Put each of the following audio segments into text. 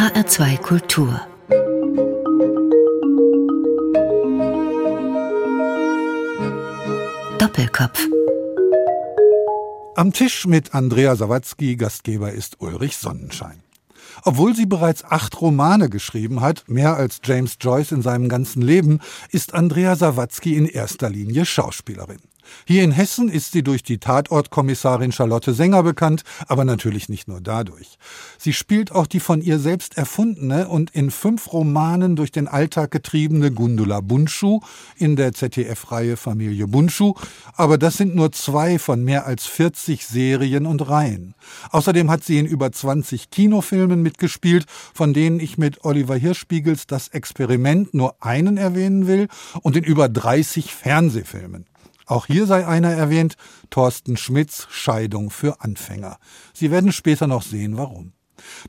HR2 Kultur Doppelkopf Am Tisch mit Andrea Sawatzki, Gastgeber ist Ulrich Sonnenschein. Obwohl sie bereits acht Romane geschrieben hat, mehr als James Joyce in seinem ganzen Leben, ist Andrea Sawatzki in erster Linie Schauspielerin. Hier in Hessen ist sie durch die Tatortkommissarin Charlotte Sänger bekannt, aber natürlich nicht nur dadurch. Sie spielt auch die von ihr selbst erfundene und in fünf Romanen durch den Alltag getriebene Gundula Bunschu in der ZDF-Reihe Familie Bunschu, aber das sind nur zwei von mehr als 40 Serien und Reihen. Außerdem hat sie in über 20 Kinofilmen mitgespielt, von denen ich mit Oliver Hirschspiegels Das Experiment nur einen erwähnen will und in über 30 Fernsehfilmen. Auch hier sei einer erwähnt, Thorsten Schmidts Scheidung für Anfänger. Sie werden später noch sehen, warum.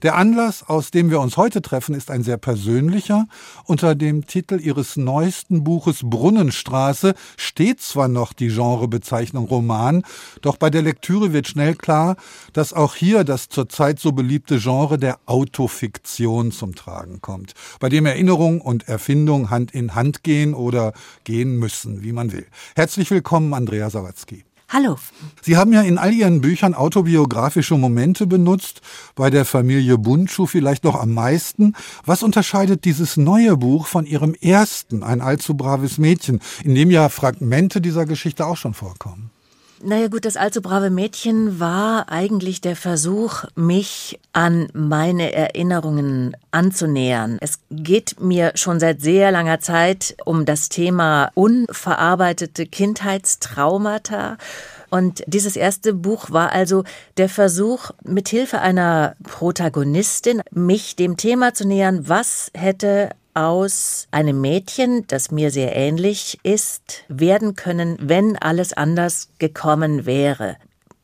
Der Anlass, aus dem wir uns heute treffen, ist ein sehr persönlicher. Unter dem Titel ihres neuesten Buches Brunnenstraße steht zwar noch die Genrebezeichnung Roman, doch bei der Lektüre wird schnell klar, dass auch hier das zurzeit so beliebte Genre der Autofiktion zum Tragen kommt, bei dem Erinnerung und Erfindung Hand in Hand gehen oder gehen müssen, wie man will. Herzlich willkommen, Andrea Sawatzki. Hallo. Sie haben ja in all Ihren Büchern autobiografische Momente benutzt, bei der Familie Bundschuh vielleicht noch am meisten. Was unterscheidet dieses neue Buch von Ihrem ersten, ein allzu braves Mädchen, in dem ja Fragmente dieser Geschichte auch schon vorkommen? Naja gut, das allzu brave Mädchen war eigentlich der Versuch, mich an meine Erinnerungen anzunähern. Es geht mir schon seit sehr langer Zeit um das Thema unverarbeitete Kindheitstraumata. Und dieses erste Buch war also der Versuch, mithilfe einer Protagonistin mich dem Thema zu nähern, was hätte aus einem Mädchen, das mir sehr ähnlich ist, werden können, wenn alles anders gekommen wäre.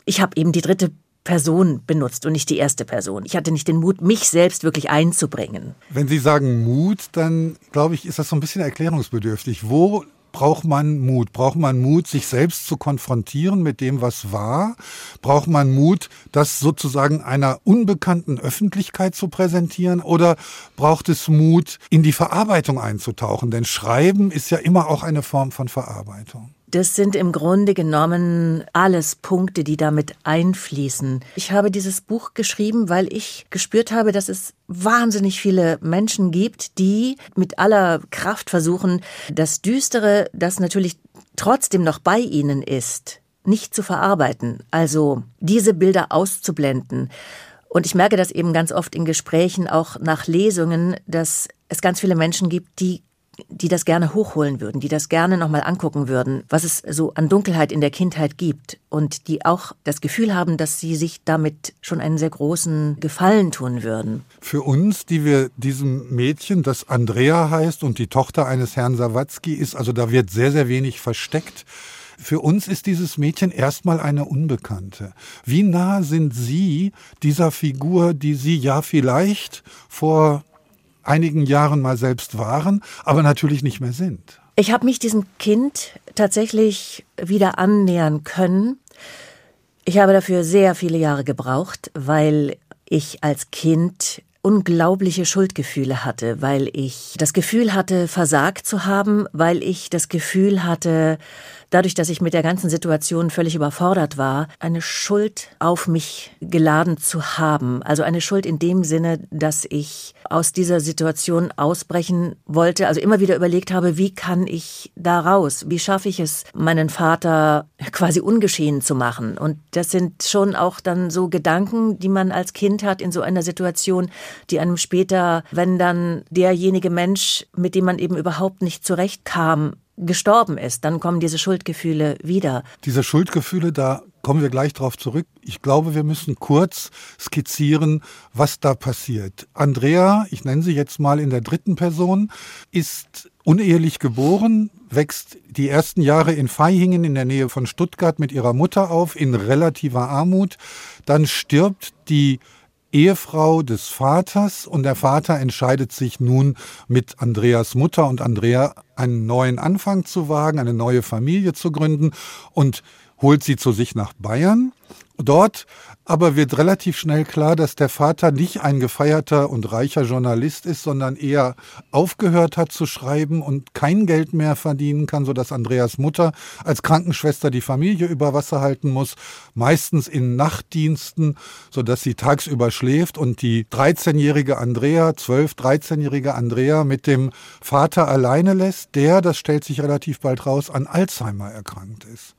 Ich habe eben die dritte Person benutzt und nicht die erste Person. Ich hatte nicht den Mut, mich selbst wirklich einzubringen. Wenn Sie sagen Mut, dann glaube ich, ist das so ein bisschen erklärungsbedürftig. Wo braucht man Mut? Braucht man Mut, sich selbst zu konfrontieren mit dem, was war? Braucht man Mut, das sozusagen einer unbekannten Öffentlichkeit zu präsentieren? Oder braucht es Mut, in die Verarbeitung einzutauchen? Denn Schreiben ist ja immer auch eine Form von Verarbeitung. Das sind im Grunde genommen alles Punkte, die damit einfließen. Ich habe dieses Buch geschrieben, weil ich gespürt habe, dass es wahnsinnig viele Menschen gibt, die mit aller Kraft versuchen, das Düstere, das natürlich trotzdem noch bei ihnen ist, nicht zu verarbeiten. Also diese Bilder auszublenden. Und ich merke das eben ganz oft in Gesprächen, auch nach Lesungen, dass es ganz viele Menschen gibt, die die das gerne hochholen würden, die das gerne nochmal angucken würden, was es so an Dunkelheit in der Kindheit gibt und die auch das Gefühl haben, dass sie sich damit schon einen sehr großen Gefallen tun würden. Für uns, die wir diesem Mädchen, das Andrea heißt und die Tochter eines Herrn Sawatzki ist, also da wird sehr, sehr wenig versteckt. Für uns ist dieses Mädchen erstmal eine Unbekannte. Wie nah sind Sie dieser Figur, die Sie ja vielleicht vor einigen Jahren mal selbst waren, aber natürlich nicht mehr sind. Ich habe mich diesem Kind tatsächlich wieder annähern können. Ich habe dafür sehr viele Jahre gebraucht, weil ich als Kind unglaubliche Schuldgefühle hatte, weil ich das Gefühl hatte, versagt zu haben, weil ich das Gefühl hatte, dadurch, dass ich mit der ganzen Situation völlig überfordert war, eine Schuld auf mich geladen zu haben. Also eine Schuld in dem Sinne, dass ich aus dieser Situation ausbrechen wollte, also immer wieder überlegt habe, wie kann ich da raus? Wie schaffe ich es, meinen Vater quasi ungeschehen zu machen? Und das sind schon auch dann so Gedanken, die man als Kind hat in so einer Situation, die einem später, wenn dann derjenige Mensch, mit dem man eben überhaupt nicht zurechtkam, gestorben ist, dann kommen diese Schuldgefühle wieder. Diese Schuldgefühle, da kommen wir gleich drauf zurück. Ich glaube, wir müssen kurz skizzieren, was da passiert. Andrea, ich nenne sie jetzt mal in der dritten Person, ist unehelich geboren, wächst die ersten Jahre in Vaihingen in der Nähe von Stuttgart mit ihrer Mutter auf, in relativer Armut. Dann stirbt die Ehefrau des Vaters und der Vater entscheidet sich nun mit Andreas Mutter und Andrea einen neuen Anfang zu wagen, eine neue Familie zu gründen und holt sie zu sich nach Bayern. Dort aber wird relativ schnell klar, dass der Vater nicht ein gefeierter und reicher Journalist ist, sondern eher aufgehört hat zu schreiben und kein Geld mehr verdienen kann, sodass Andreas Mutter als Krankenschwester die Familie über Wasser halten muss, meistens in Nachtdiensten, sodass sie tagsüber schläft und die 13-jährige Andrea, 12, 13-jährige Andrea mit dem Vater alleine lässt, der, das stellt sich relativ bald raus, an Alzheimer erkrankt ist.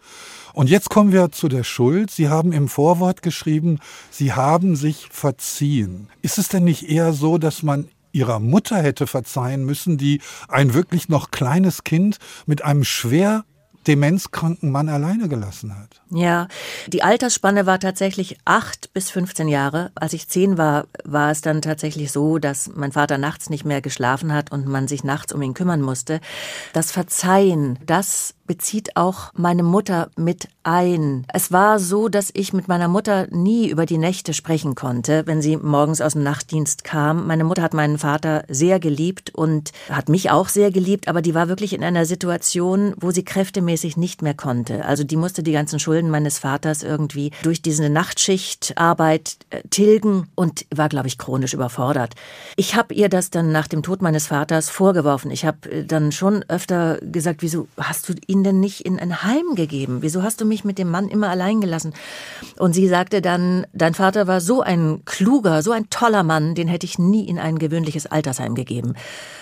Und jetzt kommen wir zu der Schuld. Sie haben im Vorwort geschrieben, Sie haben sich verziehen. Ist es denn nicht eher so, dass man ihrer Mutter hätte verzeihen müssen, die ein wirklich noch kleines Kind mit einem schwer demenzkranken Mann alleine gelassen hat. Ja, die Altersspanne war tatsächlich acht bis 15 Jahre. Als ich zehn war, war es dann tatsächlich so, dass mein Vater nachts nicht mehr geschlafen hat und man sich nachts um ihn kümmern musste. Das Verzeihen, das bezieht auch meine Mutter mit ein. Es war so, dass ich mit meiner Mutter nie über die Nächte sprechen konnte, wenn sie morgens aus dem Nachtdienst kam. Meine Mutter hat meinen Vater sehr geliebt und hat mich auch sehr geliebt, aber die war wirklich in einer Situation, wo sie kräftemäßig nicht mehr konnte. Also die musste die ganzen Schulden meines Vaters irgendwie durch diese Nachtschichtarbeit äh, tilgen und war, glaube ich, chronisch überfordert. Ich habe ihr das dann nach dem Tod meines Vaters vorgeworfen. Ich habe äh, dann schon öfter gesagt, wieso hast du ihn ihn denn nicht in ein Heim gegeben? Wieso hast du mich mit dem Mann immer allein gelassen? Und sie sagte dann, dein Vater war so ein kluger, so ein toller Mann, den hätte ich nie in ein gewöhnliches Altersheim gegeben.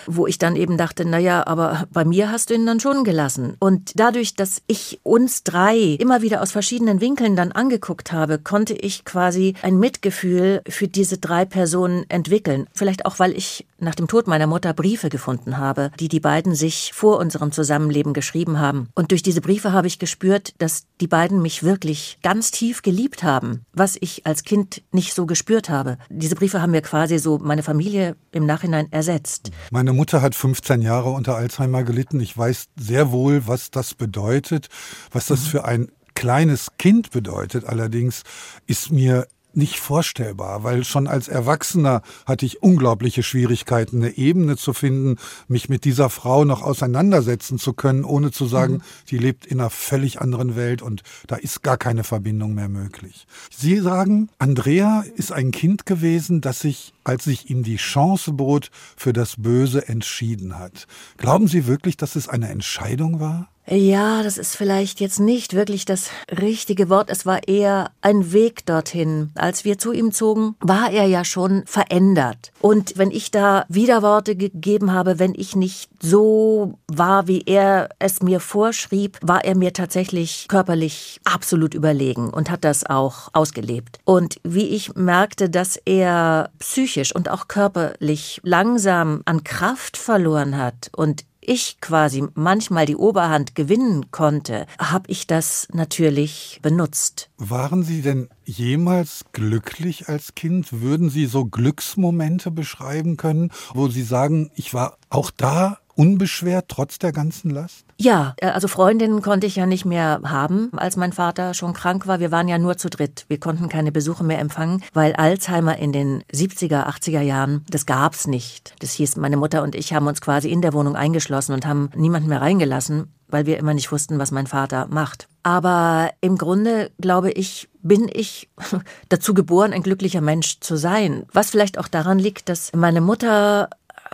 Wo ich dann eben dachte, na ja, aber bei mir hast du ihn dann schon gelassen. Und dadurch, dass ich uns drei immer wieder aus verschiedenen Winkeln dann angeguckt habe, konnte ich quasi ein Mitgefühl für diese drei Personen entwickeln. Vielleicht auch, weil ich nach dem Tod meiner Mutter Briefe gefunden habe, die die beiden sich vor unserem Zusammenleben geschrieben haben. Und durch diese Briefe habe ich gespürt, dass die beiden mich wirklich ganz tief geliebt haben, was ich als Kind nicht so gespürt habe. Diese Briefe haben mir quasi so meine Familie im Nachhinein ersetzt. Meine Mutter hat 15 Jahre unter Alzheimer gelitten. Ich weiß sehr wohl, was das bedeutet, was das mhm. für ein kleines Kind bedeutet. Allerdings ist mir nicht vorstellbar, weil schon als Erwachsener hatte ich unglaubliche Schwierigkeiten, eine Ebene zu finden, mich mit dieser Frau noch auseinandersetzen zu können, ohne zu sagen, mhm. die lebt in einer völlig anderen Welt und da ist gar keine Verbindung mehr möglich. Sie sagen, Andrea ist ein Kind gewesen, das sich, als sich ihm die Chance bot, für das Böse entschieden hat. Glauben Sie wirklich, dass es eine Entscheidung war? Ja, das ist vielleicht jetzt nicht wirklich das richtige Wort. Es war eher ein Weg dorthin. Als wir zu ihm zogen, war er ja schon verändert. Und wenn ich da Widerworte gegeben habe, wenn ich nicht so war, wie er es mir vorschrieb, war er mir tatsächlich körperlich absolut überlegen und hat das auch ausgelebt. Und wie ich merkte, dass er psychisch und auch körperlich langsam an Kraft verloren hat und ich quasi manchmal die Oberhand gewinnen konnte, habe ich das natürlich benutzt. Waren Sie denn jemals glücklich als Kind? Würden Sie so Glücksmomente beschreiben können, wo Sie sagen, ich war auch da unbeschwert trotz der ganzen Last? Ja, äh, also Freundinnen konnte ich ja nicht mehr haben, als mein Vater schon krank war. Wir waren ja nur zu dritt. Wir konnten keine Besuche mehr empfangen, weil Alzheimer in den 70er, 80er Jahren, das gab's nicht. Das hieß, meine Mutter und ich haben uns quasi in der Wohnung eingeschlossen und haben niemanden mehr reingelassen, weil wir immer nicht wussten, was mein Vater macht. Aber im Grunde, glaube ich, bin ich dazu geboren, ein glücklicher Mensch zu sein. Was vielleicht auch daran liegt, dass meine Mutter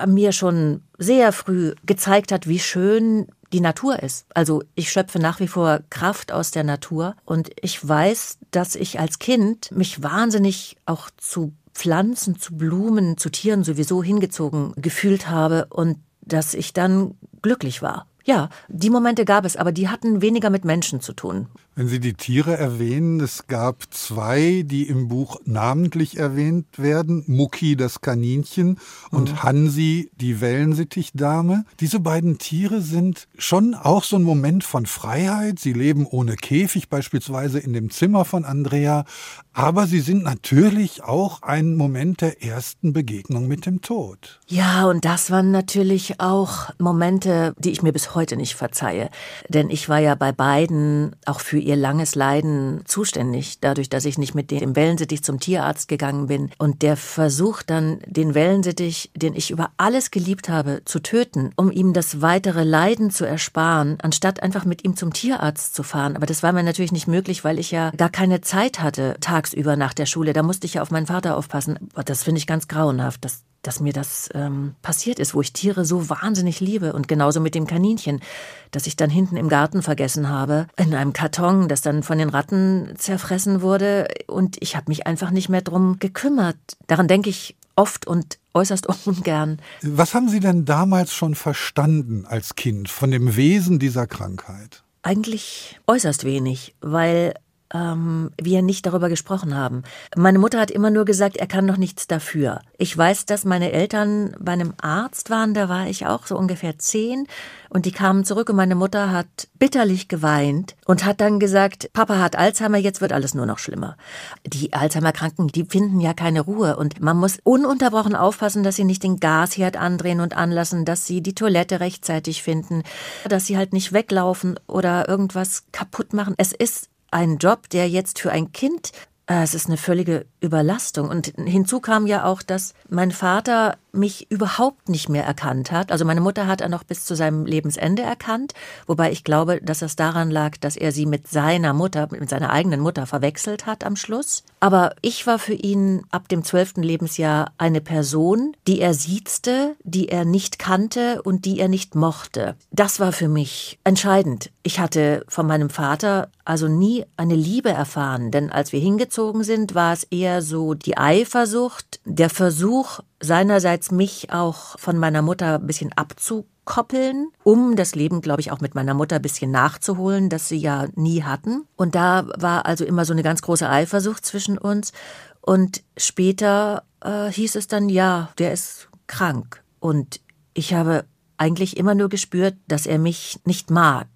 mir schon sehr früh gezeigt hat, wie schön die Natur ist. Also ich schöpfe nach wie vor Kraft aus der Natur und ich weiß, dass ich als Kind mich wahnsinnig auch zu Pflanzen, zu Blumen, zu Tieren sowieso hingezogen gefühlt habe und dass ich dann glücklich war. Ja, die Momente gab es, aber die hatten weniger mit Menschen zu tun. Wenn Sie die Tiere erwähnen, es gab zwei, die im Buch namentlich erwähnt werden. Mucki, das Kaninchen, und mhm. Hansi, die Wellensittichdame. Diese beiden Tiere sind schon auch so ein Moment von Freiheit. Sie leben ohne Käfig beispielsweise in dem Zimmer von Andrea. Aber sie sind natürlich auch ein Moment der ersten Begegnung mit dem Tod. Ja, und das waren natürlich auch Momente, die ich mir bis heute nicht verzeihe. Denn ich war ja bei beiden auch für ihr langes Leiden zuständig, dadurch, dass ich nicht mit dem Wellensittich zum Tierarzt gegangen bin. Und der Versuch dann, den Wellensittich, den ich über alles geliebt habe, zu töten, um ihm das weitere Leiden zu ersparen, anstatt einfach mit ihm zum Tierarzt zu fahren. Aber das war mir natürlich nicht möglich, weil ich ja gar keine Zeit hatte, tagsüber nach der Schule. Da musste ich ja auf meinen Vater aufpassen. Das finde ich ganz grauenhaft, dass, dass mir das ähm, passiert ist, wo ich Tiere so wahnsinnig liebe. Und genauso mit dem Kaninchen, das ich dann hinten im Garten vergessen habe, in einem Karton, das dann von den Ratten zerfressen wurde. Und ich habe mich einfach nicht mehr drum gekümmert. Daran denke ich oft und äußerst ungern. Was haben Sie denn damals schon verstanden als Kind von dem Wesen dieser Krankheit? Eigentlich äußerst wenig, weil ähm, wir nicht darüber gesprochen haben. Meine Mutter hat immer nur gesagt, er kann doch nichts dafür. Ich weiß, dass meine Eltern bei einem Arzt waren, da war ich auch so ungefähr zehn und die kamen zurück und meine Mutter hat bitterlich geweint und hat dann gesagt, Papa hat Alzheimer, jetzt wird alles nur noch schlimmer. Die Alzheimer-Kranken, die finden ja keine Ruhe und man muss ununterbrochen aufpassen, dass sie nicht den Gasherd andrehen und anlassen, dass sie die Toilette rechtzeitig finden, dass sie halt nicht weglaufen oder irgendwas kaputt machen. Es ist ein Job, der jetzt für ein Kind, es ist eine völlige Überlastung. Und hinzu kam ja auch, dass mein Vater mich überhaupt nicht mehr erkannt hat. Also meine Mutter hat er noch bis zu seinem Lebensende erkannt, wobei ich glaube, dass das daran lag, dass er sie mit seiner Mutter, mit seiner eigenen Mutter verwechselt hat am Schluss. Aber ich war für ihn ab dem zwölften Lebensjahr eine Person, die er siezte, die er nicht kannte und die er nicht mochte. Das war für mich entscheidend. Ich hatte von meinem Vater also nie eine Liebe erfahren, denn als wir hingezogen sind, war es eher so die Eifersucht, der Versuch, seinerseits mich auch von meiner Mutter ein bisschen abzukoppeln, um das Leben, glaube ich, auch mit meiner Mutter ein bisschen nachzuholen, das sie ja nie hatten. Und da war also immer so eine ganz große Eifersucht zwischen uns. Und später äh, hieß es dann, ja, der ist krank. Und ich habe eigentlich immer nur gespürt, dass er mich nicht mag.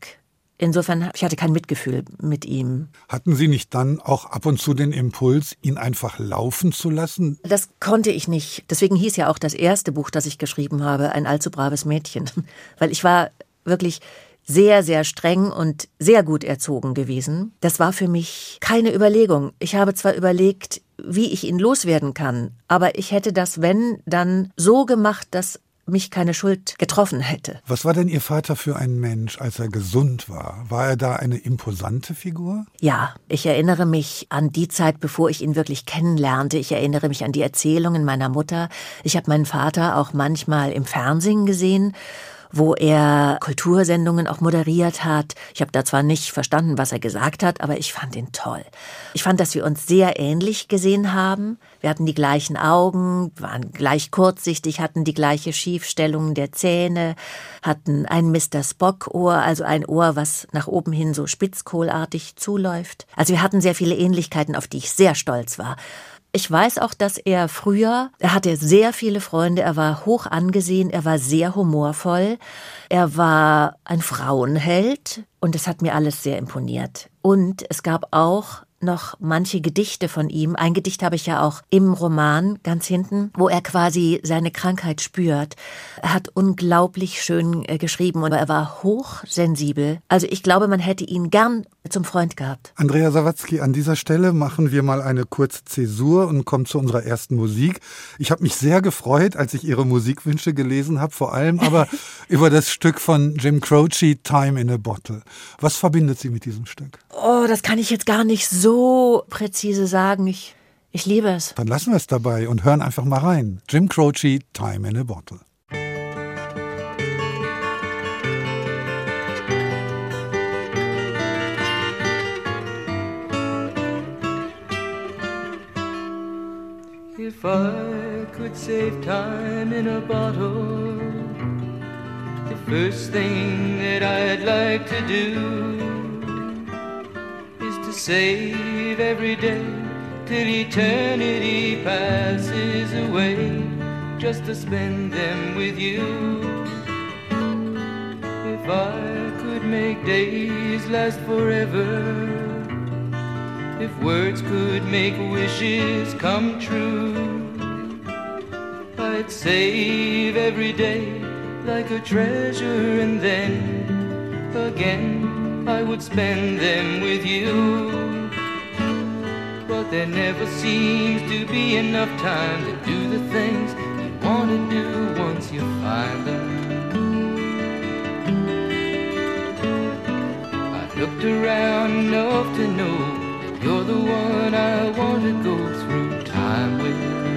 Insofern, ich hatte kein Mitgefühl mit ihm. Hatten Sie nicht dann auch ab und zu den Impuls, ihn einfach laufen zu lassen? Das konnte ich nicht. Deswegen hieß ja auch das erste Buch, das ich geschrieben habe, ein allzu braves Mädchen. Weil ich war wirklich sehr, sehr streng und sehr gut erzogen gewesen. Das war für mich keine Überlegung. Ich habe zwar überlegt, wie ich ihn loswerden kann, aber ich hätte das, wenn, dann so gemacht, dass mich keine Schuld getroffen hätte. Was war denn Ihr Vater für ein Mensch, als er gesund war? War er da eine imposante Figur? Ja, ich erinnere mich an die Zeit, bevor ich ihn wirklich kennenlernte. Ich erinnere mich an die Erzählungen meiner Mutter. Ich habe meinen Vater auch manchmal im Fernsehen gesehen wo er Kultursendungen auch moderiert hat. Ich habe da zwar nicht verstanden, was er gesagt hat, aber ich fand ihn toll. Ich fand, dass wir uns sehr ähnlich gesehen haben. Wir hatten die gleichen Augen, waren gleich kurzsichtig, hatten die gleiche Schiefstellung der Zähne, hatten ein Mr. Spock-Ohr, also ein Ohr, was nach oben hin so spitzkohlartig zuläuft. Also wir hatten sehr viele Ähnlichkeiten, auf die ich sehr stolz war. Ich weiß auch, dass er früher, er hatte sehr viele Freunde, er war hoch angesehen, er war sehr humorvoll, er war ein Frauenheld und es hat mir alles sehr imponiert. Und es gab auch noch manche Gedichte von ihm. Ein Gedicht habe ich ja auch im Roman ganz hinten, wo er quasi seine Krankheit spürt. Er hat unglaublich schön äh, geschrieben und er war hochsensibel. Also ich glaube, man hätte ihn gern zum Freund gehabt. Andrea Sawatzki, an dieser Stelle machen wir mal eine kurze Zäsur und kommen zu unserer ersten Musik. Ich habe mich sehr gefreut, als ich Ihre Musikwünsche gelesen habe, vor allem aber über das Stück von Jim Croce, Time in a Bottle. Was verbindet Sie mit diesem Stück? Oh, das kann ich jetzt gar nicht so präzise sagen. Ich, ich liebe es. Dann lassen wir es dabei und hören einfach mal rein. Jim Croce, Time in a Bottle. If I could save time in a bottle, first thing that I'd like to do is to save every day till eternity passes away just to spend them with you. If I could make days last forever, If words could make wishes come true, I'd save every day like a treasure, and then again I would spend them with you. But there never seems to be enough time to do the things you want to do once you find them. I've looked around enough to know that you're the one I want to go through time with.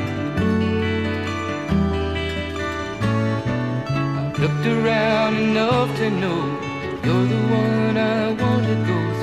Looked around enough to know you're the one I want to go through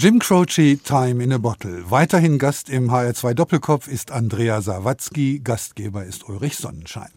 Jim Croce, Time in a Bottle. Weiterhin Gast im HR2 Doppelkopf ist Andrea Sawatzki, Gastgeber ist Ulrich Sonnenschein.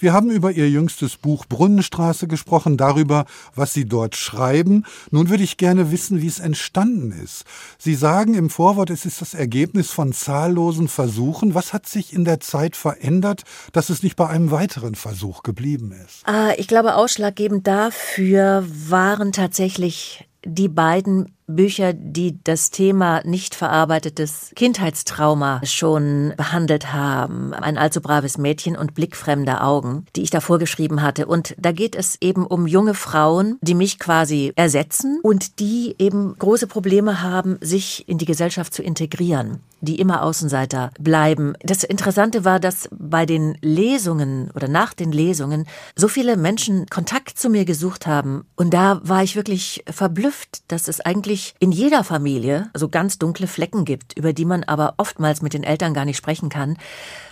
Wir haben über ihr jüngstes Buch Brunnenstraße gesprochen, darüber, was Sie dort schreiben. Nun würde ich gerne wissen, wie es entstanden ist. Sie sagen im Vorwort, es ist das Ergebnis von zahllosen Versuchen. Was hat sich in der Zeit verändert, dass es nicht bei einem weiteren Versuch geblieben ist? Ah, ich glaube, ausschlaggebend dafür waren tatsächlich die beiden Bücher, die das Thema nicht verarbeitetes Kindheitstrauma schon behandelt haben. Ein allzu braves Mädchen und blickfremde Augen, die ich davor geschrieben hatte. Und da geht es eben um junge Frauen, die mich quasi ersetzen und die eben große Probleme haben, sich in die Gesellschaft zu integrieren die immer Außenseiter bleiben. Das Interessante war, dass bei den Lesungen oder nach den Lesungen so viele Menschen Kontakt zu mir gesucht haben. Und da war ich wirklich verblüfft, dass es eigentlich in jeder Familie so ganz dunkle Flecken gibt, über die man aber oftmals mit den Eltern gar nicht sprechen kann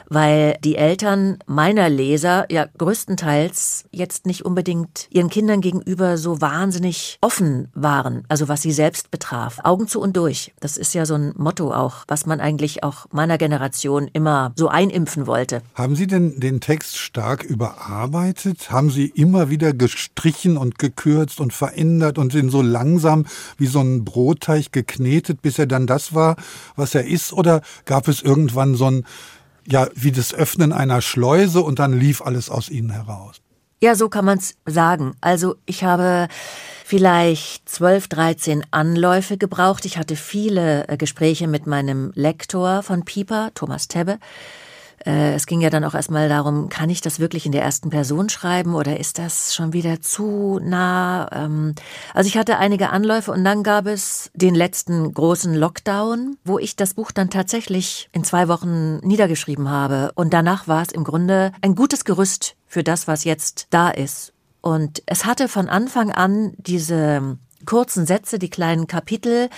weil die Eltern meiner Leser ja größtenteils jetzt nicht unbedingt ihren Kindern gegenüber so wahnsinnig offen waren, also was sie selbst betraf. Augen zu und durch. Das ist ja so ein Motto auch, was man eigentlich auch meiner Generation immer so einimpfen wollte. Haben Sie denn den Text stark überarbeitet? Haben Sie immer wieder gestrichen und gekürzt und verändert und den so langsam wie so ein Brotteig geknetet, bis er dann das war, was er ist? Oder gab es irgendwann so ein ja, wie das Öffnen einer Schleuse und dann lief alles aus ihnen heraus. Ja, so kann man es sagen. Also ich habe vielleicht 12, 13 Anläufe gebraucht. Ich hatte viele äh, Gespräche mit meinem Lektor von Pieper, Thomas Tebbe. Äh, es ging ja dann auch erstmal darum, kann ich das wirklich in der ersten Person schreiben oder ist das schon wieder zu nah? Ähm, also ich hatte einige Anläufe und dann gab es den letzten großen Lockdown, wo ich das Buch dann tatsächlich in zwei Wochen niedergeschrieben habe. Und danach war es im Grunde ein gutes Gerüst für das, was jetzt da ist. Und es hatte von Anfang an diese kurzen Sätze, die kleinen Kapitel,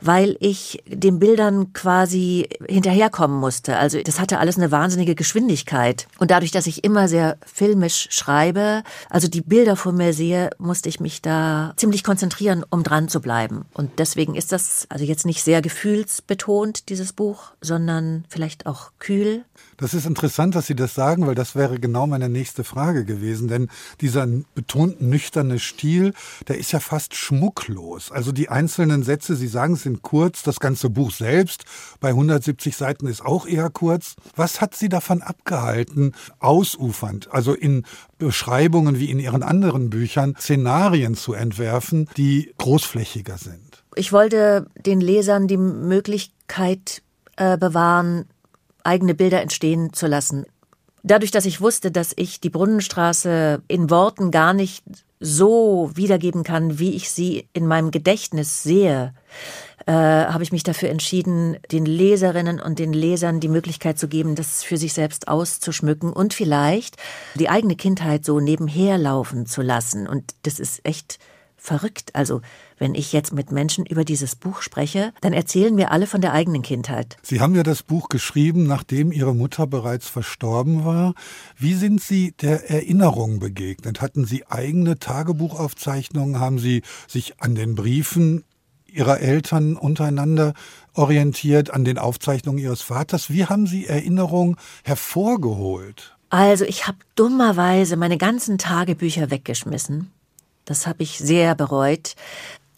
weil ich den Bildern quasi hinterherkommen musste. Also das hatte alles eine wahnsinnige Geschwindigkeit. Und dadurch, dass ich immer sehr filmisch schreibe, also die Bilder vor mir sehe, musste ich mich da ziemlich konzentrieren, um dran zu bleiben. Und deswegen ist das also jetzt nicht sehr gefühlsbetont, dieses Buch, sondern vielleicht auch kühl. Das ist interessant, dass Sie das sagen, weil das wäre genau meine nächste Frage gewesen. Denn dieser betont nüchterne Stil, der ist ja fast schmucklos. Also die einzelnen Sätze, Sie sagen, sind kurz. Das ganze Buch selbst bei 170 Seiten ist auch eher kurz. Was hat Sie davon abgehalten, ausufernd, also in Beschreibungen wie in Ihren anderen Büchern, Szenarien zu entwerfen, die großflächiger sind? Ich wollte den Lesern die Möglichkeit äh, bewahren, eigene Bilder entstehen zu lassen. dadurch, dass ich wusste, dass ich die Brunnenstraße in Worten gar nicht so wiedergeben kann, wie ich sie in meinem Gedächtnis sehe, äh, habe ich mich dafür entschieden, den Leserinnen und den Lesern die Möglichkeit zu geben, das für sich selbst auszuschmücken und vielleicht die eigene Kindheit so nebenher laufen zu lassen. Und das ist echt verrückt. Also, wenn ich jetzt mit Menschen über dieses Buch spreche, dann erzählen mir alle von der eigenen Kindheit. Sie haben ja das Buch geschrieben, nachdem Ihre Mutter bereits verstorben war. Wie sind Sie der Erinnerung begegnet? Hatten Sie eigene Tagebuchaufzeichnungen? Haben Sie sich an den Briefen Ihrer Eltern untereinander orientiert, an den Aufzeichnungen Ihres Vaters? Wie haben Sie Erinnerungen hervorgeholt? Also ich habe dummerweise meine ganzen Tagebücher weggeschmissen. Das habe ich sehr bereut.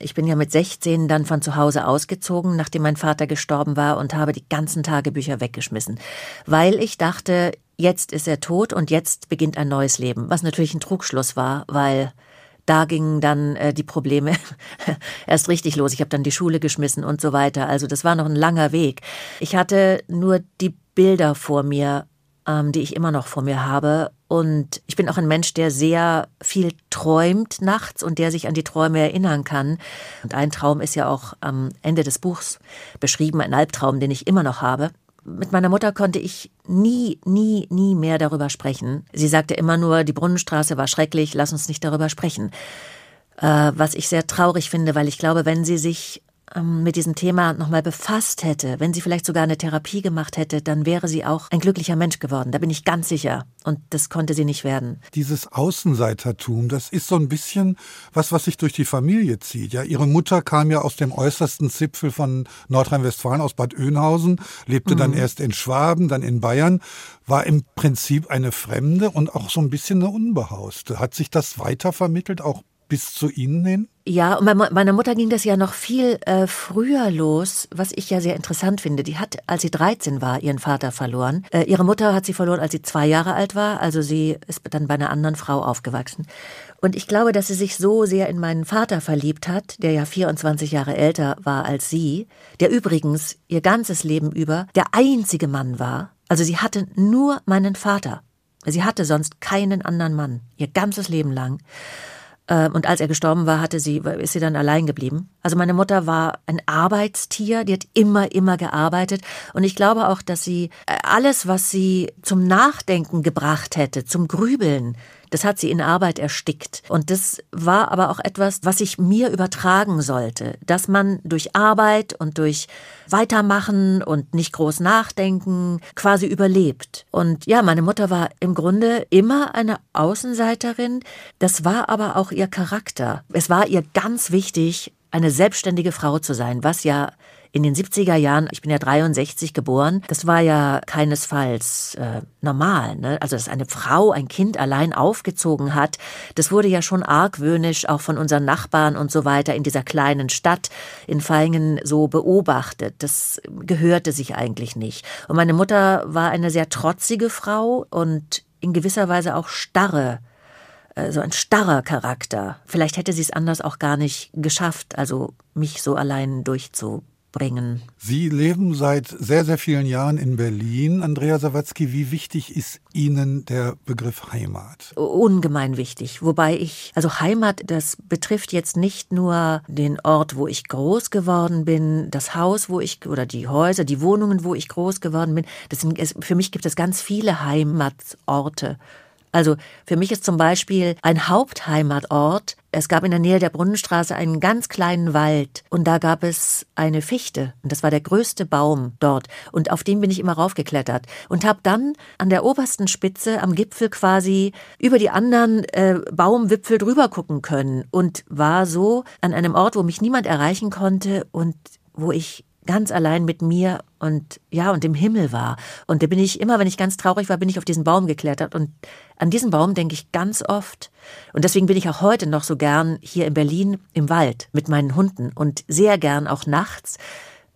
Ich bin ja mit 16 dann von zu Hause ausgezogen, nachdem mein Vater gestorben war und habe die ganzen Tagebücher weggeschmissen, weil ich dachte, jetzt ist er tot und jetzt beginnt ein neues Leben, was natürlich ein Trugschluss war, weil da gingen dann äh, die Probleme erst richtig los. Ich habe dann die Schule geschmissen und so weiter. Also das war noch ein langer Weg. Ich hatte nur die Bilder vor mir, ähm, die ich immer noch vor mir habe. Und ich bin auch ein Mensch, der sehr viel träumt nachts und der sich an die Träume erinnern kann. Und ein Traum ist ja auch am Ende des Buchs beschrieben, ein Albtraum, den ich immer noch habe mit meiner Mutter konnte ich nie, nie, nie mehr darüber sprechen. Sie sagte immer nur, die Brunnenstraße war schrecklich, lass uns nicht darüber sprechen. Äh, was ich sehr traurig finde, weil ich glaube, wenn sie sich ähm, mit diesem Thema nochmal befasst hätte, wenn sie vielleicht sogar eine Therapie gemacht hätte, dann wäre sie auch ein glücklicher Mensch geworden. Da bin ich ganz sicher. Und das konnte sie nicht werden. Dieses Außenseitertum, das ist so ein bisschen was, was sich durch die Familie zieht. Ja, ihre Mutter kam ja aus dem äußersten Zipfel von Nordrhein-Westfalen, aus Bad Oeynhausen, lebte mhm. dann erst in Schwaben, dann in Bayern, war im Prinzip eine Fremde und auch so ein bisschen eine Unbehauste. Hat sich das weitervermittelt, auch bis zu Ihnen hin? Ja, und bei meiner Mutter ging das ja noch viel äh, früher los, was ich ja sehr interessant finde. Die hat, als sie 13 war, ihren Vater verloren. Äh, ihre Mutter hat sie verloren, als sie zwei Jahre alt war. Also sie ist dann bei einer anderen Frau aufgewachsen. Und ich glaube, dass sie sich so sehr in meinen Vater verliebt hat, der ja 24 Jahre älter war als sie, der übrigens ihr ganzes Leben über der einzige Mann war. Also sie hatte nur meinen Vater. Sie hatte sonst keinen anderen Mann, ihr ganzes Leben lang. Ähm, und als er gestorben war, hatte sie, ist sie dann allein geblieben. Also meine Mutter war ein Arbeitstier, die hat immer, immer gearbeitet. Und ich glaube auch, dass sie äh, alles, was sie zum Nachdenken gebracht hätte, zum Grübeln, das hat sie in Arbeit erstickt. Und das war aber auch etwas, was ich mir übertragen sollte, dass man durch Arbeit und durch Weitermachen und nicht groß nachdenken quasi überlebt. Und ja, meine Mutter war im Grunde immer eine Außenseiterin. Das war aber auch ihr Charakter. Es war ihr ganz wichtig, eine selbstständige Frau zu sein, was ja in den 70er Jahren, ich bin ja 63 geboren, das war ja keinesfalls äh, normal. Ne? Also, dass eine Frau ein Kind allein aufgezogen hat, das wurde ja schon argwöhnisch auch von unseren Nachbarn und so weiter in dieser kleinen Stadt in Feingen so beobachtet. Das gehörte sich eigentlich nicht. Und meine Mutter war eine sehr trotzige Frau und in gewisser Weise auch starre äh, so ein starrer Charakter. Vielleicht hätte sie es anders auch gar nicht geschafft, also mich so allein durchzu bringen. Sie leben seit sehr, sehr vielen Jahren in Berlin. Andrea Sawatzki, wie wichtig ist Ihnen der Begriff Heimat? Ungemein wichtig. Wobei ich, also Heimat, das betrifft jetzt nicht nur den Ort, wo ich groß geworden bin, das Haus, wo ich, oder die Häuser, die Wohnungen, wo ich groß geworden bin. Das für mich gibt es ganz viele Heimatsorte. Also für mich ist zum Beispiel ein Hauptheimatort. Es gab in der Nähe der Brunnenstraße einen ganz kleinen Wald und da gab es eine Fichte und das war der größte Baum dort und auf den bin ich immer raufgeklettert und habe dann an der obersten Spitze am Gipfel quasi über die anderen äh, Baumwipfel drüber gucken können und war so an einem Ort, wo mich niemand erreichen konnte und wo ich ganz allein mit mir und ja und dem Himmel war. Und da bin ich immer, wenn ich ganz traurig war, bin ich auf diesen Baum geklettert und an diesen Baum denke ich ganz oft. Und deswegen bin ich auch heute noch so gern hier in Berlin im Wald mit meinen Hunden und sehr gern auch nachts,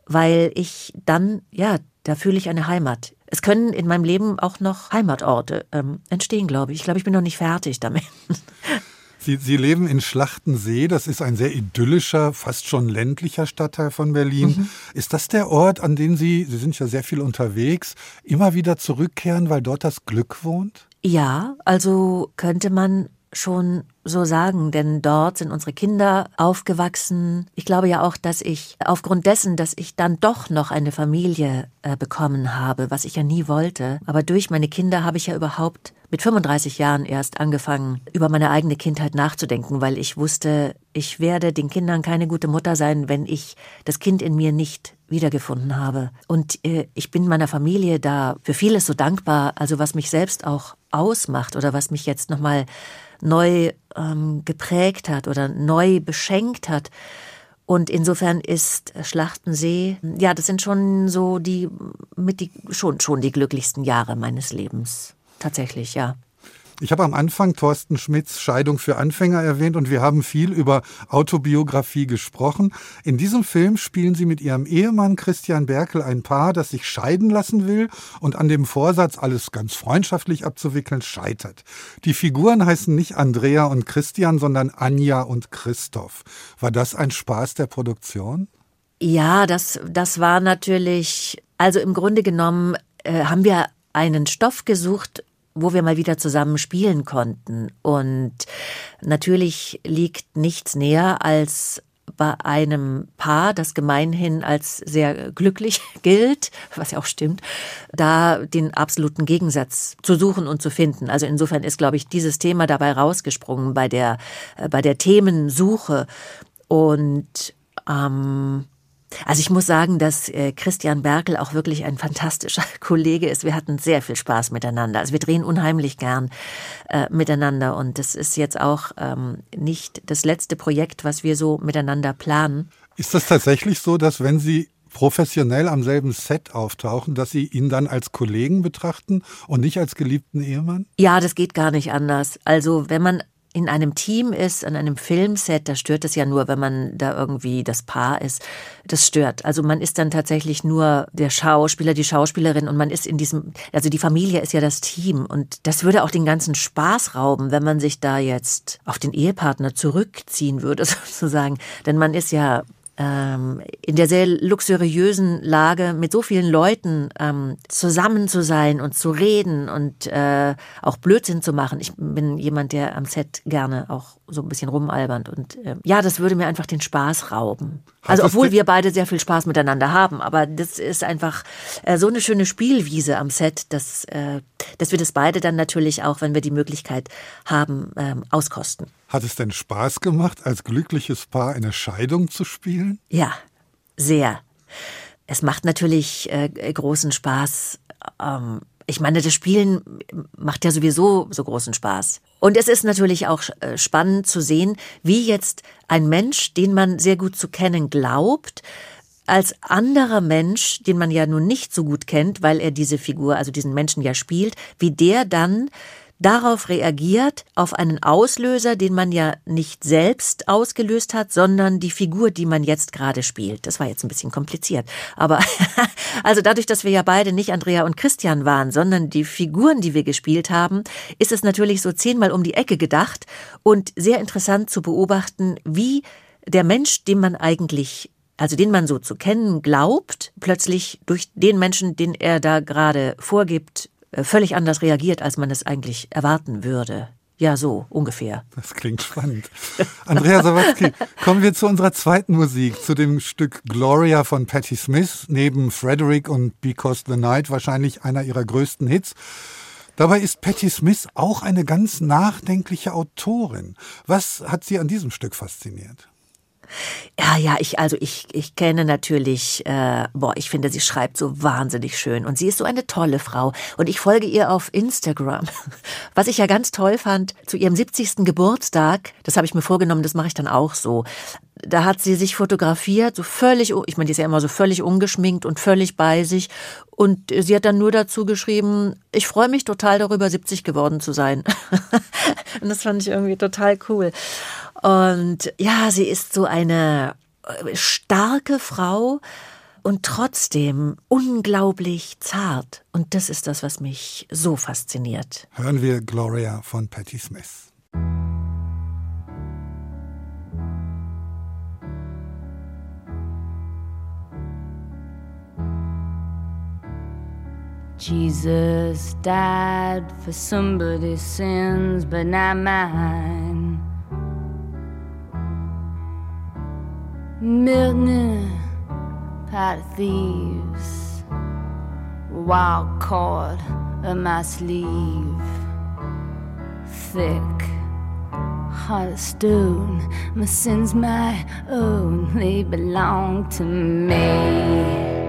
weil ich dann ja da fühle ich eine Heimat. Es können in meinem Leben auch noch Heimatorte ähm, entstehen, glaube ich. Ich glaube, ich bin noch nicht fertig damit. Sie, Sie leben in Schlachtensee, das ist ein sehr idyllischer, fast schon ländlicher Stadtteil von Berlin. Mhm. Ist das der Ort, an dem Sie, Sie sind ja sehr viel unterwegs, immer wieder zurückkehren, weil dort das Glück wohnt? Ja, also könnte man schon so sagen, denn dort sind unsere Kinder aufgewachsen. Ich glaube ja auch, dass ich aufgrund dessen, dass ich dann doch noch eine Familie äh, bekommen habe, was ich ja nie wollte, aber durch meine Kinder habe ich ja überhaupt mit 35 Jahren erst angefangen, über meine eigene Kindheit nachzudenken, weil ich wusste, ich werde den Kindern keine gute Mutter sein, wenn ich das Kind in mir nicht wiedergefunden habe. Und äh, ich bin meiner Familie da für vieles so dankbar, also was mich selbst auch ausmacht oder was mich jetzt nochmal neu ähm, geprägt hat oder neu beschenkt hat. Und insofern ist Schlachtensee, ja, das sind schon so die, mit die, schon, schon die glücklichsten Jahre meines Lebens. Tatsächlich, ja. Ich habe am Anfang Thorsten Schmidts Scheidung für Anfänger erwähnt und wir haben viel über Autobiografie gesprochen. In diesem Film spielen Sie mit Ihrem Ehemann Christian Berkel ein Paar, das sich scheiden lassen will und an dem Vorsatz, alles ganz freundschaftlich abzuwickeln, scheitert. Die Figuren heißen nicht Andrea und Christian, sondern Anja und Christoph. War das ein Spaß der Produktion? Ja, das, das war natürlich, also im Grunde genommen äh, haben wir einen Stoff gesucht, wo wir mal wieder zusammen spielen konnten. Und natürlich liegt nichts näher als bei einem Paar, das gemeinhin als sehr glücklich gilt, was ja auch stimmt, da den absoluten Gegensatz zu suchen und zu finden. Also insofern ist, glaube ich, dieses Thema dabei rausgesprungen bei der, äh, bei der Themensuche. Und ähm, also ich muss sagen, dass äh, Christian Berkel auch wirklich ein fantastischer Kollege ist. Wir hatten sehr viel Spaß miteinander. Also wir drehen unheimlich gern äh, miteinander und das ist jetzt auch ähm, nicht das letzte Projekt, was wir so miteinander planen. Ist das tatsächlich so, dass wenn Sie professionell am selben Set auftauchen, dass Sie ihn dann als Kollegen betrachten und nicht als geliebten Ehemann? Ja, das geht gar nicht anders. Also wenn man in einem Team ist, an einem Filmset, da stört es ja nur, wenn man da irgendwie das Paar ist. Das stört. Also man ist dann tatsächlich nur der Schauspieler, die Schauspielerin und man ist in diesem, also die Familie ist ja das Team und das würde auch den ganzen Spaß rauben, wenn man sich da jetzt auf den Ehepartner zurückziehen würde, sozusagen. Denn man ist ja ähm, in der sehr luxuriösen Lage, mit so vielen Leuten ähm, zusammen zu sein und zu reden und äh, auch Blödsinn zu machen. Ich bin jemand, der am Set gerne auch so ein bisschen rumalbernd und äh, ja, das würde mir einfach den Spaß rauben. Also obwohl wir beide sehr viel Spaß miteinander haben, aber das ist einfach äh, so eine schöne Spielwiese am Set, dass, äh, dass wir das beide dann natürlich auch, wenn wir die Möglichkeit haben, ähm, auskosten. Hat es denn Spaß gemacht, als glückliches Paar eine Scheidung zu spielen? Ja, sehr. Es macht natürlich äh, großen Spaß. Ähm, ich meine, das Spielen macht ja sowieso so großen Spaß. Und es ist natürlich auch äh, spannend zu sehen, wie jetzt ein Mensch, den man sehr gut zu kennen glaubt, als anderer Mensch, den man ja nun nicht so gut kennt, weil er diese Figur, also diesen Menschen ja spielt, wie der dann darauf reagiert, auf einen Auslöser, den man ja nicht selbst ausgelöst hat, sondern die Figur, die man jetzt gerade spielt. Das war jetzt ein bisschen kompliziert. Aber also dadurch, dass wir ja beide nicht Andrea und Christian waren, sondern die Figuren, die wir gespielt haben, ist es natürlich so zehnmal um die Ecke gedacht und sehr interessant zu beobachten, wie der Mensch, den man eigentlich also den man so zu kennen glaubt, plötzlich durch den Menschen, den er da gerade vorgibt, völlig anders reagiert, als man es eigentlich erwarten würde. Ja, so ungefähr. Das klingt spannend. Andrea Sawatzki, kommen wir zu unserer zweiten Musik, zu dem Stück Gloria von Patti Smith, neben Frederick und Because the Night wahrscheinlich einer ihrer größten Hits. Dabei ist Patti Smith auch eine ganz nachdenkliche Autorin. Was hat Sie an diesem Stück fasziniert? Ja, ja, ich, also ich, ich kenne natürlich, äh, boah, ich finde, sie schreibt so wahnsinnig schön und sie ist so eine tolle Frau und ich folge ihr auf Instagram. Was ich ja ganz toll fand, zu ihrem 70. Geburtstag, das habe ich mir vorgenommen, das mache ich dann auch so. Da hat sie sich fotografiert, so völlig, ich meine, die ist ja immer so völlig ungeschminkt und völlig bei sich. Und sie hat dann nur dazu geschrieben, ich freue mich total darüber, 70 geworden zu sein. und das fand ich irgendwie total cool. Und ja, sie ist so eine äh, starke Frau und trotzdem unglaublich zart. Und das ist das, was mich so fasziniert. Hören wir Gloria von Patti Smith. Jesus died for somebody's sins, but not mine. Pot of thieves, wild cord of my sleeve, thick heart of stone. My sins, my own, they belong to. Me.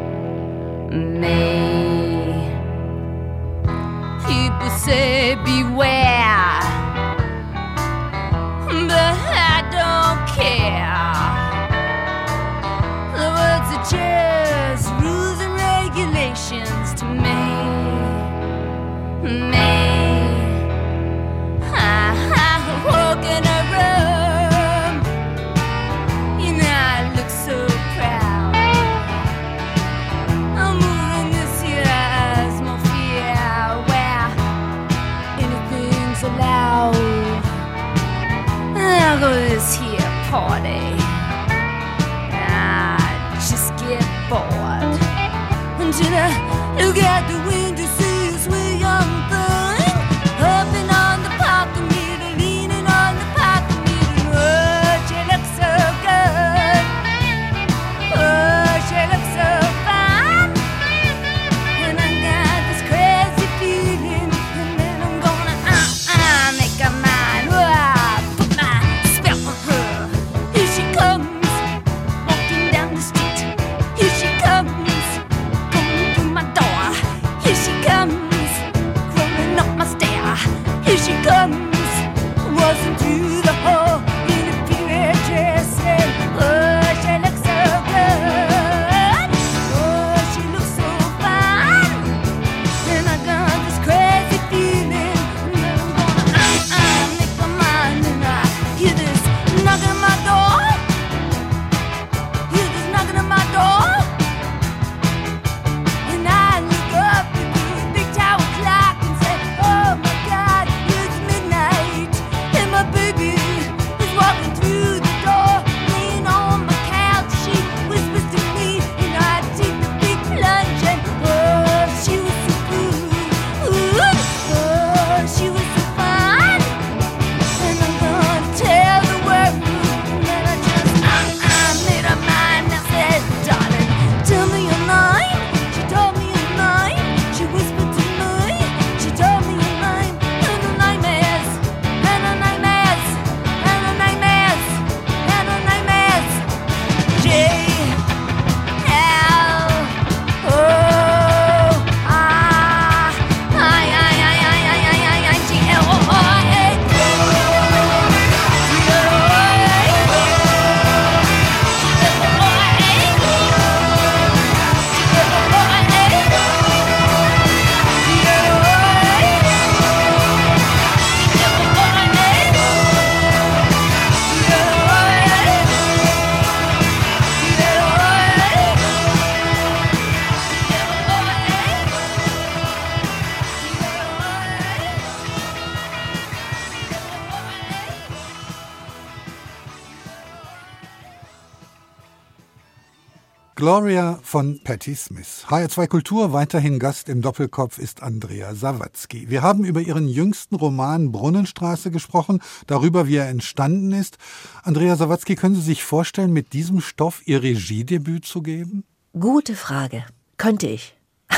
Gloria von Patti Smith. HR2 Kultur, weiterhin Gast im Doppelkopf ist Andrea Sawatzki. Wir haben über ihren jüngsten Roman Brunnenstraße gesprochen, darüber, wie er entstanden ist. Andrea Sawatzki, können Sie sich vorstellen, mit diesem Stoff Ihr Regiedebüt zu geben? Gute Frage. Könnte ich.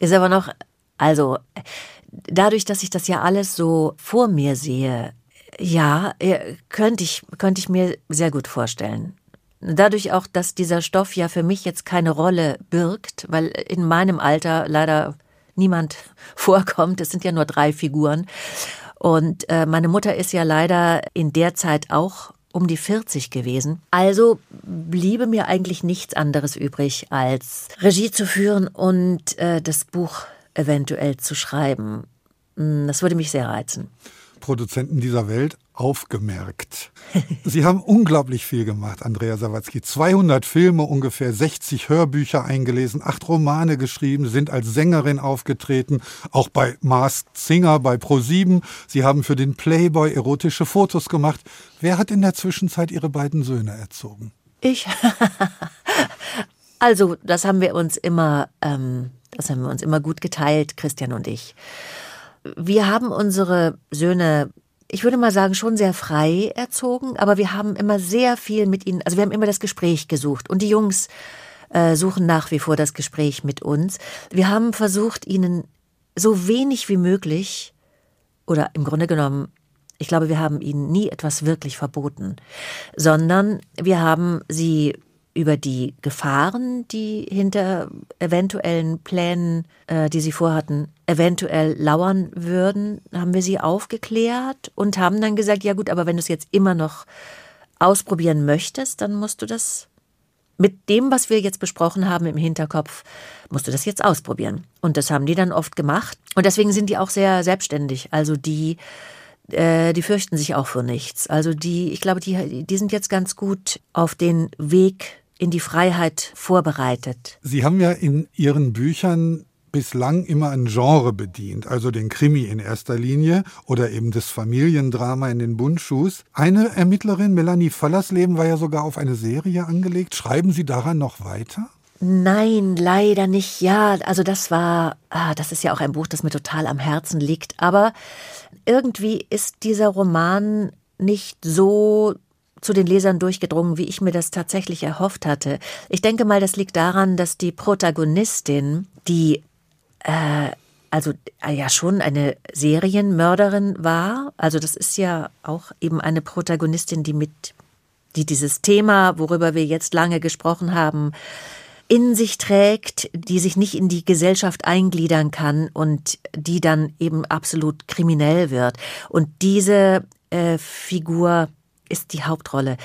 Ist aber noch, also, dadurch, dass ich das ja alles so vor mir sehe, ja, äh, könnte ich, könnte ich mir sehr gut vorstellen. Dadurch auch, dass dieser Stoff ja für mich jetzt keine Rolle birgt, weil in meinem Alter leider niemand vorkommt. Es sind ja nur drei Figuren. Und äh, meine Mutter ist ja leider in der Zeit auch um die 40 gewesen. Also bliebe mir eigentlich nichts anderes übrig, als Regie zu führen und äh, das Buch eventuell zu schreiben. Das würde mich sehr reizen. Produzenten dieser Welt aufgemerkt. Sie haben unglaublich viel gemacht, Andrea Sawatzki. 200 Filme, ungefähr 60 Hörbücher eingelesen, acht Romane geschrieben, sind als Sängerin aufgetreten, auch bei Masked Singer, bei Pro7. Sie haben für den Playboy erotische Fotos gemacht. Wer hat in der Zwischenzeit Ihre beiden Söhne erzogen? Ich. also, das haben wir uns immer ähm, Das haben wir uns immer gut geteilt, Christian und ich. Wir haben unsere Söhne, ich würde mal sagen, schon sehr frei erzogen, aber wir haben immer sehr viel mit ihnen, also wir haben immer das Gespräch gesucht. Und die Jungs äh, suchen nach wie vor das Gespräch mit uns. Wir haben versucht, ihnen so wenig wie möglich, oder im Grunde genommen, ich glaube, wir haben ihnen nie etwas wirklich verboten, sondern wir haben sie über die Gefahren, die hinter eventuellen Plänen, äh, die sie vorhatten, eventuell lauern würden, haben wir sie aufgeklärt und haben dann gesagt, ja gut, aber wenn du es jetzt immer noch ausprobieren möchtest, dann musst du das mit dem, was wir jetzt besprochen haben im Hinterkopf, musst du das jetzt ausprobieren. Und das haben die dann oft gemacht. Und deswegen sind die auch sehr selbstständig. Also die äh, die fürchten sich auch vor nichts. Also die, ich glaube, die, die sind jetzt ganz gut auf den Weg in die Freiheit vorbereitet. Sie haben ja in Ihren Büchern bislang immer ein Genre bedient, also den Krimi in erster Linie oder eben das Familiendrama in den Bundschuhs. Eine Ermittlerin, Melanie Fallersleben, war ja sogar auf eine Serie angelegt. Schreiben Sie daran noch weiter? Nein, leider nicht. Ja, also das war, ah, das ist ja auch ein Buch, das mir total am Herzen liegt. Aber irgendwie ist dieser Roman nicht so zu den Lesern durchgedrungen, wie ich mir das tatsächlich erhofft hatte. Ich denke mal, das liegt daran, dass die Protagonistin, die äh, also äh, ja schon eine Serienmörderin war, also das ist ja auch eben eine Protagonistin, die mit, die dieses Thema, worüber wir jetzt lange gesprochen haben, in sich trägt, die sich nicht in die Gesellschaft eingliedern kann und die dann eben absolut kriminell wird. Und diese äh, Figur ist die Hauptrolle.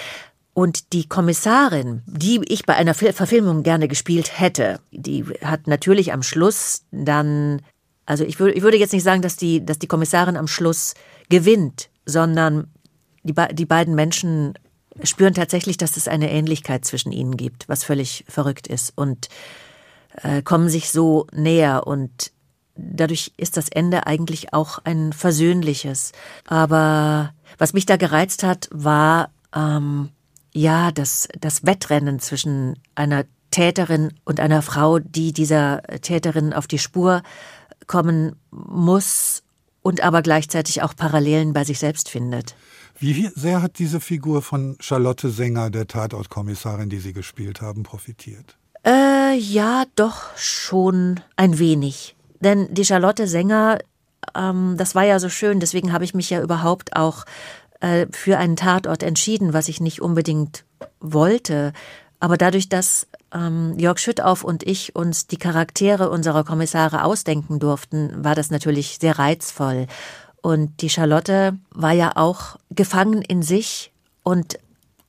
Und die Kommissarin, die ich bei einer Verfilmung gerne gespielt hätte, die hat natürlich am Schluss dann, also ich würde, ich würde jetzt nicht sagen, dass die, dass die Kommissarin am Schluss gewinnt, sondern die, die beiden Menschen spüren tatsächlich, dass es eine Ähnlichkeit zwischen ihnen gibt, was völlig verrückt ist und äh, kommen sich so näher und dadurch ist das Ende eigentlich auch ein versöhnliches. Aber was mich da gereizt hat, war ähm, ja das, das Wettrennen zwischen einer Täterin und einer Frau, die dieser Täterin auf die Spur kommen muss und aber gleichzeitig auch Parallelen bei sich selbst findet. Wie sehr hat diese Figur von Charlotte Sänger, der Tatortkommissarin, die Sie gespielt haben, profitiert? Äh, ja, doch schon ein wenig. Denn die Charlotte Sänger, ähm, das war ja so schön, deswegen habe ich mich ja überhaupt auch äh, für einen Tatort entschieden, was ich nicht unbedingt wollte. Aber dadurch, dass ähm, Jörg Schüttauf und ich uns die Charaktere unserer Kommissare ausdenken durften, war das natürlich sehr reizvoll. Und die Charlotte war ja auch gefangen in sich und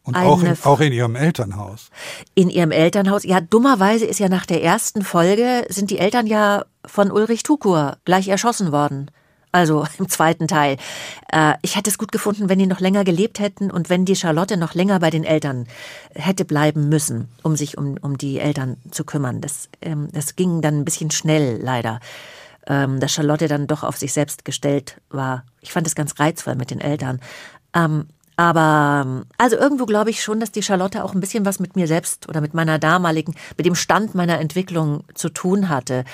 und auch in, auch in ihrem Elternhaus. In ihrem Elternhaus. Ja, dummerweise ist ja nach der ersten Folge sind die Eltern ja von Ulrich Tukur gleich erschossen worden. Also im zweiten Teil. Äh, ich hätte es gut gefunden, wenn die noch länger gelebt hätten und wenn die Charlotte noch länger bei den Eltern hätte bleiben müssen, um sich um, um die Eltern zu kümmern. Das, ähm, das ging dann ein bisschen schnell, leider. Ähm, dass Charlotte dann doch auf sich selbst gestellt war. Ich fand es ganz reizvoll mit den Eltern. Ähm, aber also irgendwo glaube ich schon, dass die Charlotte auch ein bisschen was mit mir selbst oder mit meiner damaligen, mit dem Stand meiner Entwicklung zu tun hatte.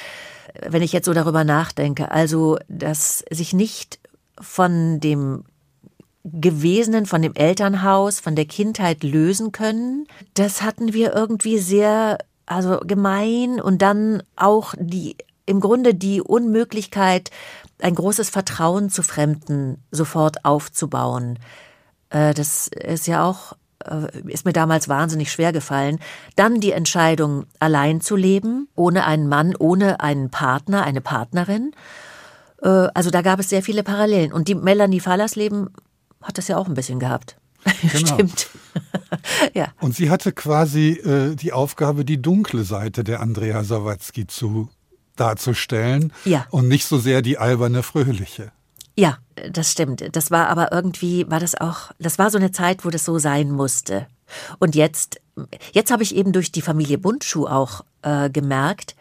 Wenn ich jetzt so darüber nachdenke, also dass sich nicht von dem Gewesenen, von dem Elternhaus, von der Kindheit lösen können, das hatten wir irgendwie sehr, also gemein und dann auch die im Grunde die Unmöglichkeit, ein großes Vertrauen zu Fremden sofort aufzubauen. Äh, das ist ja auch, äh, ist mir damals wahnsinnig schwer gefallen. Dann die Entscheidung, allein zu leben, ohne einen Mann, ohne einen Partner, eine Partnerin. Äh, also da gab es sehr viele Parallelen. Und die Melanie Fallersleben hat das ja auch ein bisschen gehabt. Genau. Stimmt. ja. Und sie hatte quasi äh, die Aufgabe, die dunkle Seite der Andrea Sawatzki zu darzustellen ja. und nicht so sehr die alberne Fröhliche. Ja, das stimmt. Das war aber irgendwie, war das auch, das war so eine Zeit, wo das so sein musste. Und jetzt, jetzt habe ich eben durch die Familie Bundschuh auch äh, gemerkt,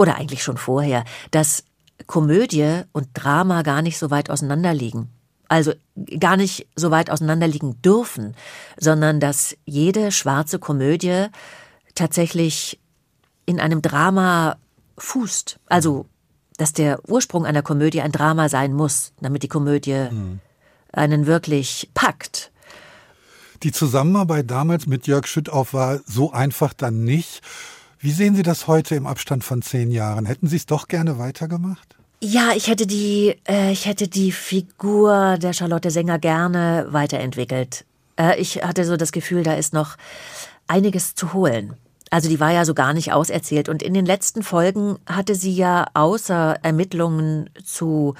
oder eigentlich schon vorher, dass Komödie und Drama gar nicht so weit auseinander liegen. Also gar nicht so weit auseinander liegen dürfen, sondern dass jede schwarze Komödie tatsächlich in einem Drama fußt. Also, dass der Ursprung einer Komödie ein Drama sein muss, damit die Komödie einen wirklich packt. Die Zusammenarbeit damals mit Jörg Schüttauf war so einfach dann nicht. Wie sehen Sie das heute im Abstand von zehn Jahren? Hätten Sie es doch gerne weitergemacht? Ja, ich hätte die, äh, ich hätte die Figur der Charlotte Sänger gerne weiterentwickelt. Äh, ich hatte so das Gefühl, da ist noch einiges zu holen. Also die war ja so gar nicht auserzählt. Und in den letzten Folgen hatte sie ja außer Ermittlungen zu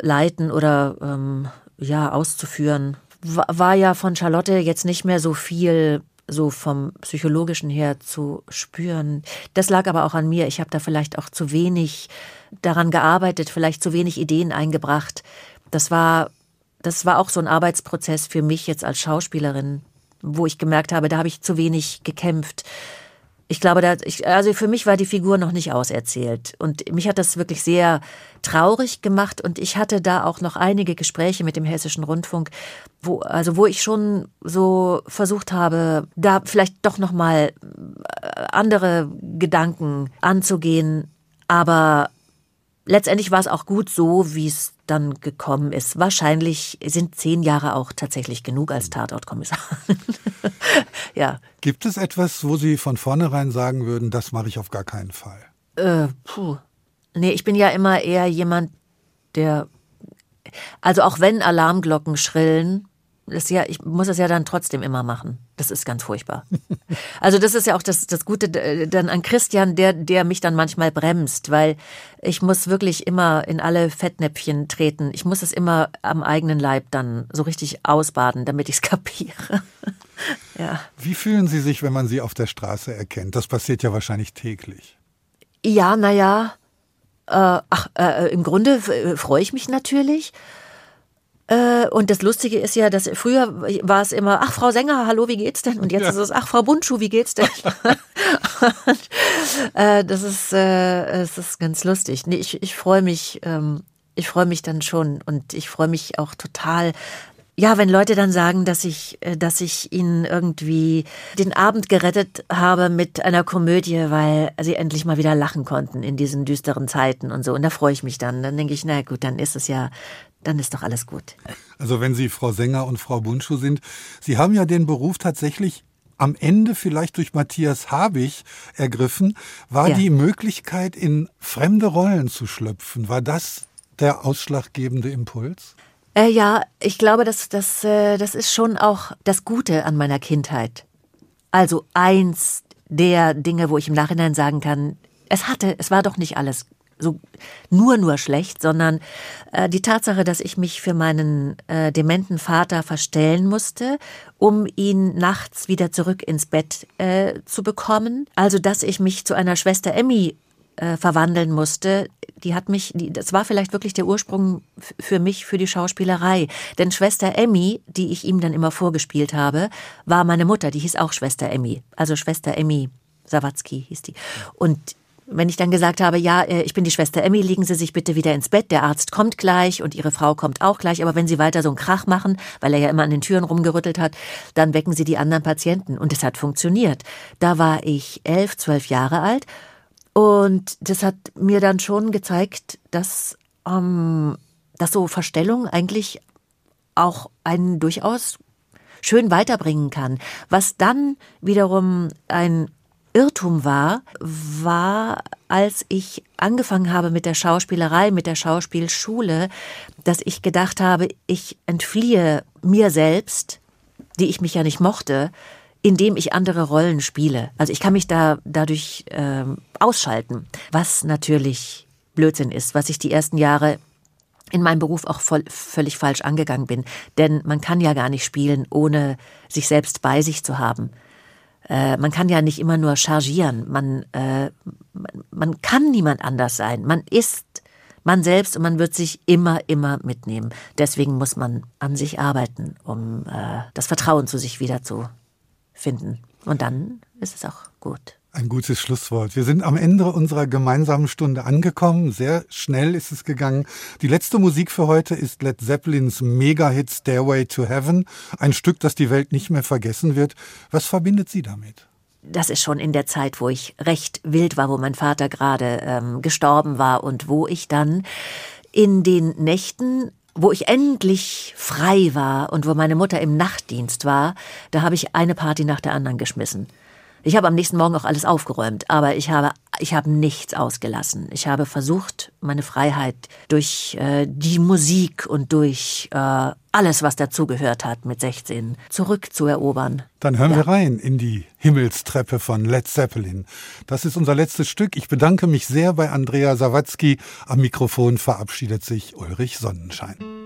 leiten oder ähm, ja auszuführen, wa- war ja von Charlotte jetzt nicht mehr so viel so vom psychologischen her zu spüren. Das lag aber auch an mir. Ich habe da vielleicht auch zu wenig daran gearbeitet, vielleicht zu wenig Ideen eingebracht. Das war das war auch so ein Arbeitsprozess für mich jetzt als Schauspielerin, wo ich gemerkt habe, da habe ich zu wenig gekämpft. Ich glaube, da, ich, also für mich war die Figur noch nicht auserzählt. Und mich hat das wirklich sehr traurig gemacht. Und ich hatte da auch noch einige Gespräche mit dem Hessischen Rundfunk, wo, also wo ich schon so versucht habe, da vielleicht doch nochmal andere Gedanken anzugehen. Aber letztendlich war es auch gut so, wie es dann gekommen ist. Wahrscheinlich sind zehn Jahre auch tatsächlich genug als Tatortkommissar. ja. Gibt es etwas, wo Sie von vornherein sagen würden, das mache ich auf gar keinen Fall? Äh, puh. Nee, ich bin ja immer eher jemand, der. Also auch wenn Alarmglocken schrillen, das ja, ich muss es ja dann trotzdem immer machen. Das ist ganz furchtbar. Also das ist ja auch das, das Gute äh, dann an Christian, der, der mich dann manchmal bremst, weil ich muss wirklich immer in alle Fettnäpfchen treten. Ich muss es immer am eigenen Leib dann so richtig ausbaden, damit ich es kapiere. ja. Wie fühlen Sie sich, wenn man Sie auf der Straße erkennt? Das passiert ja wahrscheinlich täglich. Ja, naja. Äh, ach, äh, im Grunde äh, freue ich mich natürlich. Äh, und das Lustige ist ja, dass früher war es immer, ach, Frau Sänger, hallo, wie geht's denn? Und jetzt ist es, ach, Frau Buntschuh, wie geht's denn? und, äh, das ist, äh, es ist ganz lustig. Nee, ich, ich freue mich, ähm, ich freue mich dann schon und ich freue mich auch total, ja, wenn Leute dann sagen, dass ich, äh, dass ich ihnen irgendwie den Abend gerettet habe mit einer Komödie, weil sie endlich mal wieder lachen konnten in diesen düsteren Zeiten und so. Und da freue ich mich dann. Dann denke ich, na gut, dann ist es ja, dann ist doch alles gut. Also wenn Sie Frau Sänger und Frau Buntschuh sind, Sie haben ja den Beruf tatsächlich am Ende vielleicht durch Matthias Habich ergriffen. War Ja. die Möglichkeit, in fremde Rollen zu schlüpfen, war das der ausschlaggebende Impuls? Äh, ja, ich glaube, das, das, äh, das ist schon auch das Gute an meiner Kindheit. Also eins der Dinge, wo ich im Nachhinein sagen kann, es hatte, es war doch nicht alles so nur nur schlecht, sondern äh, die Tatsache, dass ich mich für meinen äh, dementen Vater verstellen musste, um ihn nachts wieder zurück ins Bett äh, zu bekommen. Also dass ich mich zu einer Schwester Emmy äh, verwandeln musste, die hat mich, die, das war vielleicht wirklich der Ursprung für mich, für die Schauspielerei. Denn Schwester Emmy, die ich ihm dann immer vorgespielt habe, war meine Mutter, die hieß auch Schwester Emmy. Also Schwester Emmy Sawatzki hieß die. Und wenn ich dann gesagt habe, ja, äh, ich bin die Schwester Emmy, legen Sie sich bitte wieder ins Bett, der Arzt kommt gleich und Ihre Frau kommt auch gleich, aber wenn Sie weiter so einen Krach machen, weil er ja immer an den Türen rumgerüttelt hat, dann wecken Sie die anderen Patienten. Und es hat funktioniert. Da war ich elf, zwölf Jahre alt und das hat mir dann schon gezeigt, dass, ähm, dass so Verstellung eigentlich auch einen durchaus schön weiterbringen kann. Was dann wiederum ein Irrtum war, war, als ich angefangen habe mit der Schauspielerei, mit der Schauspielschule, dass ich gedacht habe, ich entfliehe mir selbst, die ich mich ja nicht mochte, indem ich andere Rollen spiele. Also ich kann mich da dadurch ähm, ausschalten, was natürlich Blödsinn ist, was ich die ersten Jahre in meinem Beruf auch voll, völlig falsch angegangen bin. Denn man kann ja gar nicht spielen, ohne sich selbst bei sich zu haben. Äh, man kann ja nicht immer nur chargieren. Man, äh, man, man kann niemand anders sein. Man ist man selbst und man wird sich immer, immer mitnehmen. Deswegen muss man an sich arbeiten, um äh, das Vertrauen zu sich wieder zu finden. Und dann ist es auch gut. Ein gutes Schlusswort. Wir sind am Ende unserer gemeinsamen Stunde angekommen. Sehr schnell ist es gegangen. Die letzte Musik für heute ist Led Zeppelins Mega-Hit Stairway to Heaven. Ein Stück, das die Welt nicht mehr vergessen wird. Was verbindet Sie damit? das ist schon in der Zeit, wo ich recht wild war, wo mein Vater gerade ähm, gestorben war und wo ich dann in den Nächten wo ich endlich frei war und wo meine Mutter im Nachtdienst war, da habe ich eine Party nach der anderen geschmissen. Ich habe am nächsten Morgen auch alles aufgeräumt, aber ich habe, ich habe nichts ausgelassen. Ich habe versucht, meine Freiheit durch äh, die Musik und durch äh, alles, was dazugehört hat mit 16, zurückzuerobern. Dann hören ja. wir rein in die Himmelstreppe von Led Zeppelin. Das ist unser letztes Stück. Ich bedanke mich sehr bei Andrea Sawatzki. Am Mikrofon verabschiedet sich Ulrich Sonnenschein.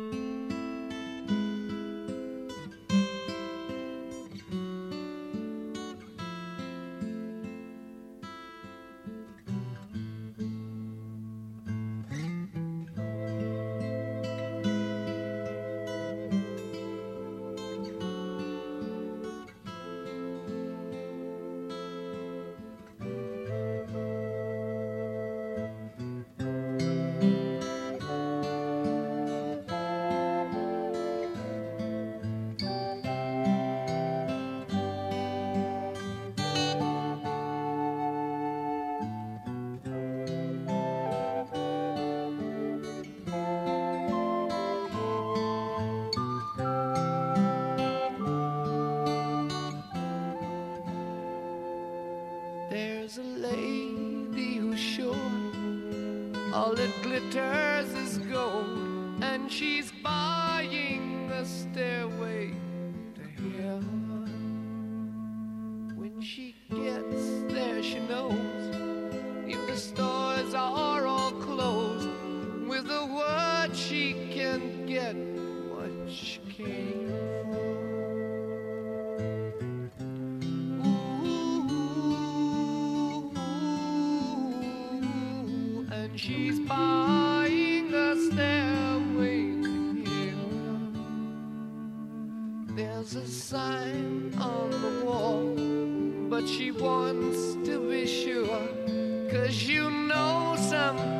she's buying a stairway to heaven. There's a sign on the wall, but she wants to be sure, cause you know someday.